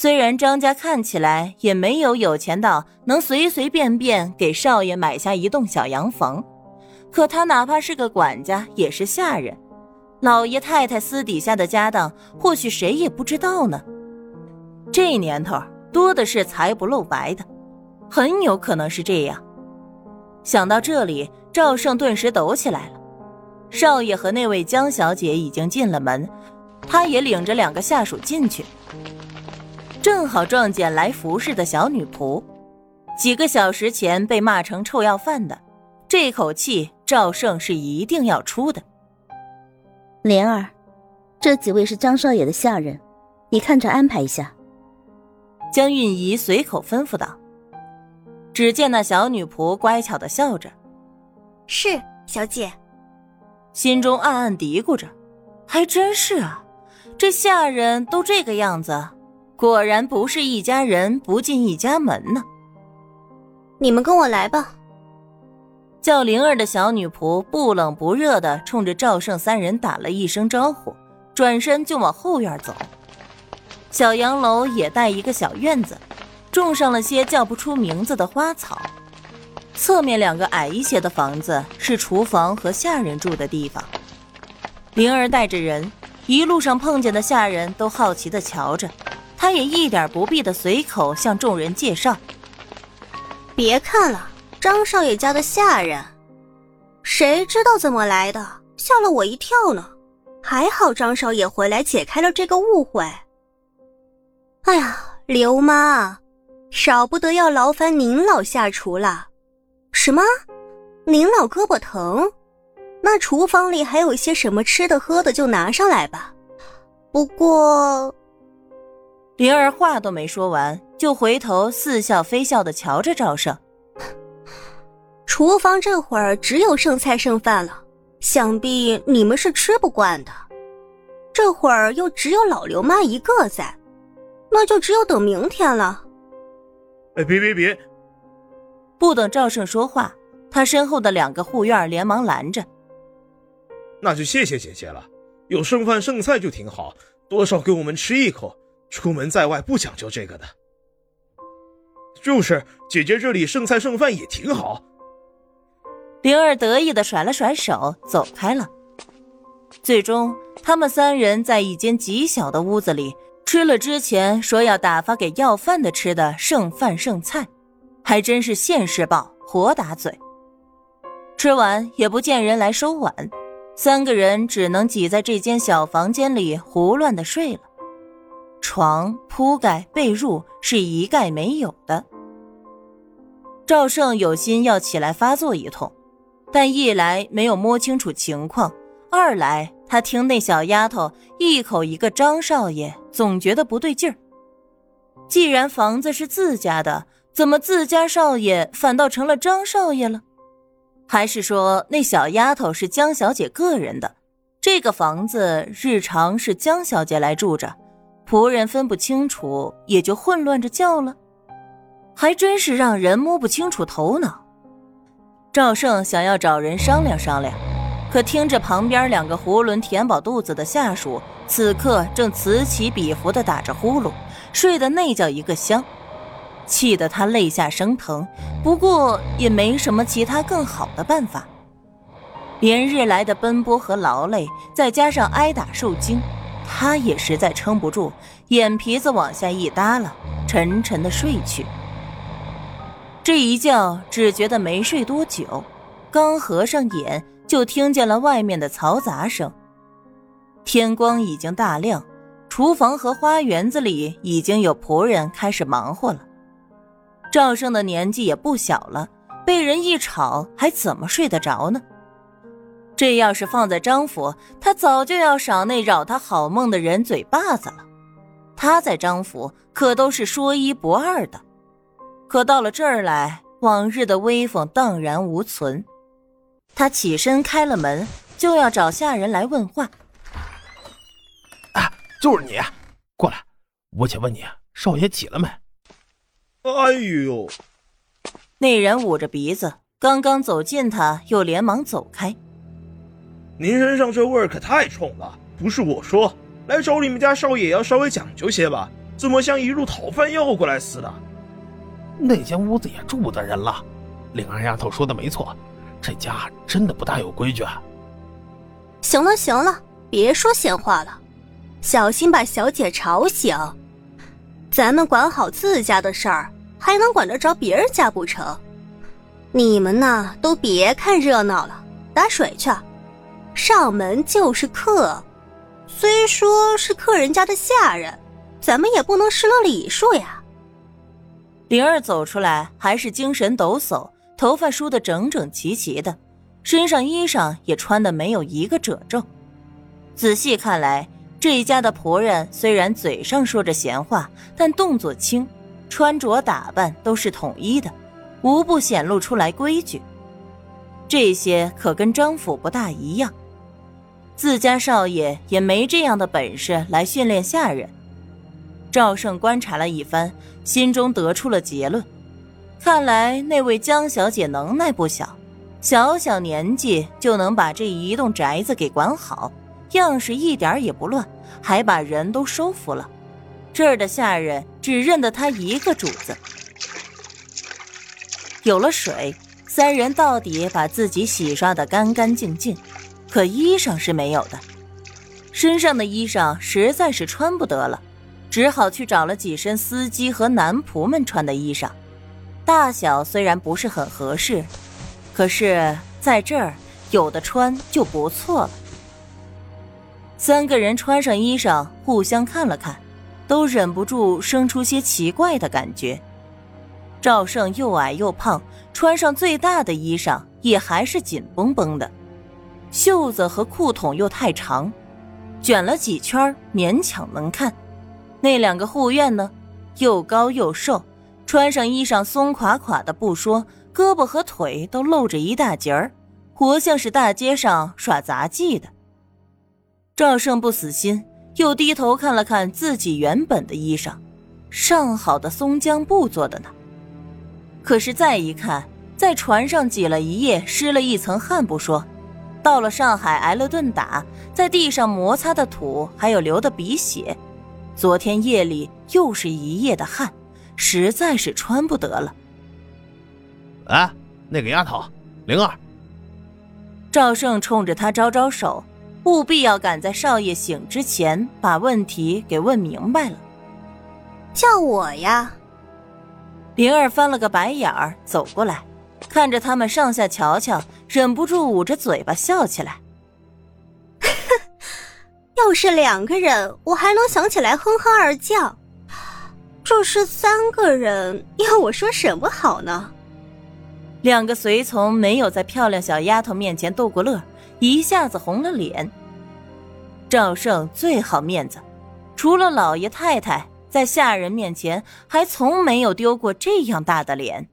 虽然张家看起来也没有有钱到能随随便便给少爷买下一栋小洋房，可他哪怕是个管家，也是下人。老爷太太私底下的家当，或许谁也不知道呢。这年头多的是财不露白的，很有可能是这样。想到这里，赵胜顿时抖起来了。少爷和那位江小姐已经进了门，他也领着两个下属进去。正好撞见来服侍的小女仆，几个小时前被骂成臭要饭的，这口气赵胜是一定要出的。莲儿，这几位是张少爷的下人，你看着安排一下。江韵仪随口吩咐道。只见那小女仆乖巧的笑着：“是小姐。”心中暗暗嘀咕着：“还真是啊，这下人都这个样子。”果然不是一家人不进一家门呢。你们跟我来吧。叫灵儿的小女仆不冷不热的冲着赵胜三人打了一声招呼，转身就往后院走。小洋楼也带一个小院子，种上了些叫不出名字的花草。侧面两个矮一些的房子是厨房和下人住的地方。灵儿带着人，一路上碰见的下人都好奇的瞧着。他也一点不必的随口向众人介绍。别看了，张少爷家的下人，谁知道怎么来的，吓了我一跳呢。还好张少爷回来解开了这个误会。哎呀，刘妈，少不得要劳烦您老下厨了。什么？您老胳膊疼？那厨房里还有些什么吃的喝的，就拿上来吧。不过。灵儿话都没说完，就回头似笑非笑的瞧着赵胜。厨房这会儿只有剩菜剩饭了，想必你们是吃不惯的。这会儿又只有老刘妈一个在，那就只有等明天了。哎，别别别！不等赵胜说话，他身后的两个护院连忙拦着。那就谢谢姐姐了，有剩饭剩菜就挺好，多少给我们吃一口。出门在外不讲究这个的，就是姐姐这里剩菜剩饭也挺好。灵儿得意的甩了甩手，走开了。最终，他们三人在一间极小的屋子里吃了之前说要打发给要饭的吃的剩饭剩菜，还真是现世报，活打嘴。吃完也不见人来收碗，三个人只能挤在这间小房间里胡乱的睡了。床铺盖被褥是一概没有的。赵胜有心要起来发作一通，但一来没有摸清楚情况，二来他听那小丫头一口一个张少爷，总觉得不对劲儿。既然房子是自家的，怎么自家少爷反倒成了张少爷了？还是说那小丫头是江小姐个人的？这个房子日常是江小姐来住着？仆人分不清楚，也就混乱着叫了，还真是让人摸不清楚头脑。赵胜想要找人商量商量，可听着旁边两个囫囵填饱肚子的下属，此刻正此起彼伏的打着呼噜，睡得那叫一个香，气得他肋下生疼。不过也没什么其他更好的办法，连日来的奔波和劳累，再加上挨打受惊。他也实在撑不住，眼皮子往下一耷拉，沉沉的睡去。这一觉只觉得没睡多久，刚合上眼，就听见了外面的嘈杂声。天光已经大亮，厨房和花园子里已经有仆人开始忙活了。赵胜的年纪也不小了，被人一吵，还怎么睡得着呢？这要是放在张府，他早就要赏那扰他好梦的人嘴巴子了。他在张府可都是说一不二的，可到了这儿来，往日的威风荡然无存。他起身开了门，就要找下人来问话。啊，就是你，过来，我且问你，少爷起了没？哎呦！那人捂着鼻子，刚刚走近，他又连忙走开。您身上这味儿可太冲了，不是我说，来找你们家少爷要稍微讲究些吧。怎么像一路讨饭要过来似的？那间屋子也住不得人了。灵儿丫头说的没错，这家真的不大有规矩。行了行了，别说闲话了，小心把小姐吵醒。咱们管好自家的事儿，还能管得着别人家不成？你们呢，都别看热闹了，打水去。上门就是客，虽说是客人家的下人，咱们也不能失了礼数呀。灵儿走出来，还是精神抖擞，头发梳得整整齐齐的，身上衣裳也穿的没有一个褶皱。仔细看来，这一家的仆人虽然嘴上说着闲话，但动作轻，穿着打扮都是统一的。无不显露出来规矩，这些可跟张府不大一样。自家少爷也没这样的本事来训练下人。赵胜观察了一番，心中得出了结论：看来那位江小姐能耐不小，小小年纪就能把这一栋宅子给管好，样式一点也不乱，还把人都收服了。这儿的下人只认得他一个主子。有了水，三人到底把自己洗刷得干干净净，可衣裳是没有的。身上的衣裳实在是穿不得了，只好去找了几身司机和男仆们穿的衣裳。大小虽然不是很合适，可是在这儿有的穿就不错了。三个人穿上衣裳，互相看了看，都忍不住生出些奇怪的感觉。赵胜又矮又胖，穿上最大的衣裳也还是紧绷绷的，袖子和裤筒又太长，卷了几圈勉强能看。那两个护院呢，又高又瘦，穿上衣裳松垮垮的不说，胳膊和腿都露着一大截儿，活像是大街上耍杂技的。赵胜不死心，又低头看了看自己原本的衣裳，上好的松江布做的呢。可是再一看，在船上挤了一夜，湿了一层汗不说，到了上海挨了顿打，在地上摩擦的土还有流的鼻血，昨天夜里又是一夜的汗，实在是穿不得了。哎，那个丫头，灵儿。赵胜冲着他招招手，务必要赶在少爷醒之前把问题给问明白了。叫我呀。灵儿翻了个白眼儿，走过来，看着他们上下瞧瞧，忍不住捂着嘴巴笑起来。要是两个人，我还能想起来哼哼二叫；这是三个人，要我说什么好呢？两个随从没有在漂亮小丫头面前逗过乐，一下子红了脸。赵胜最好面子，除了老爷太太。在下人面前，还从没有丢过这样大的脸。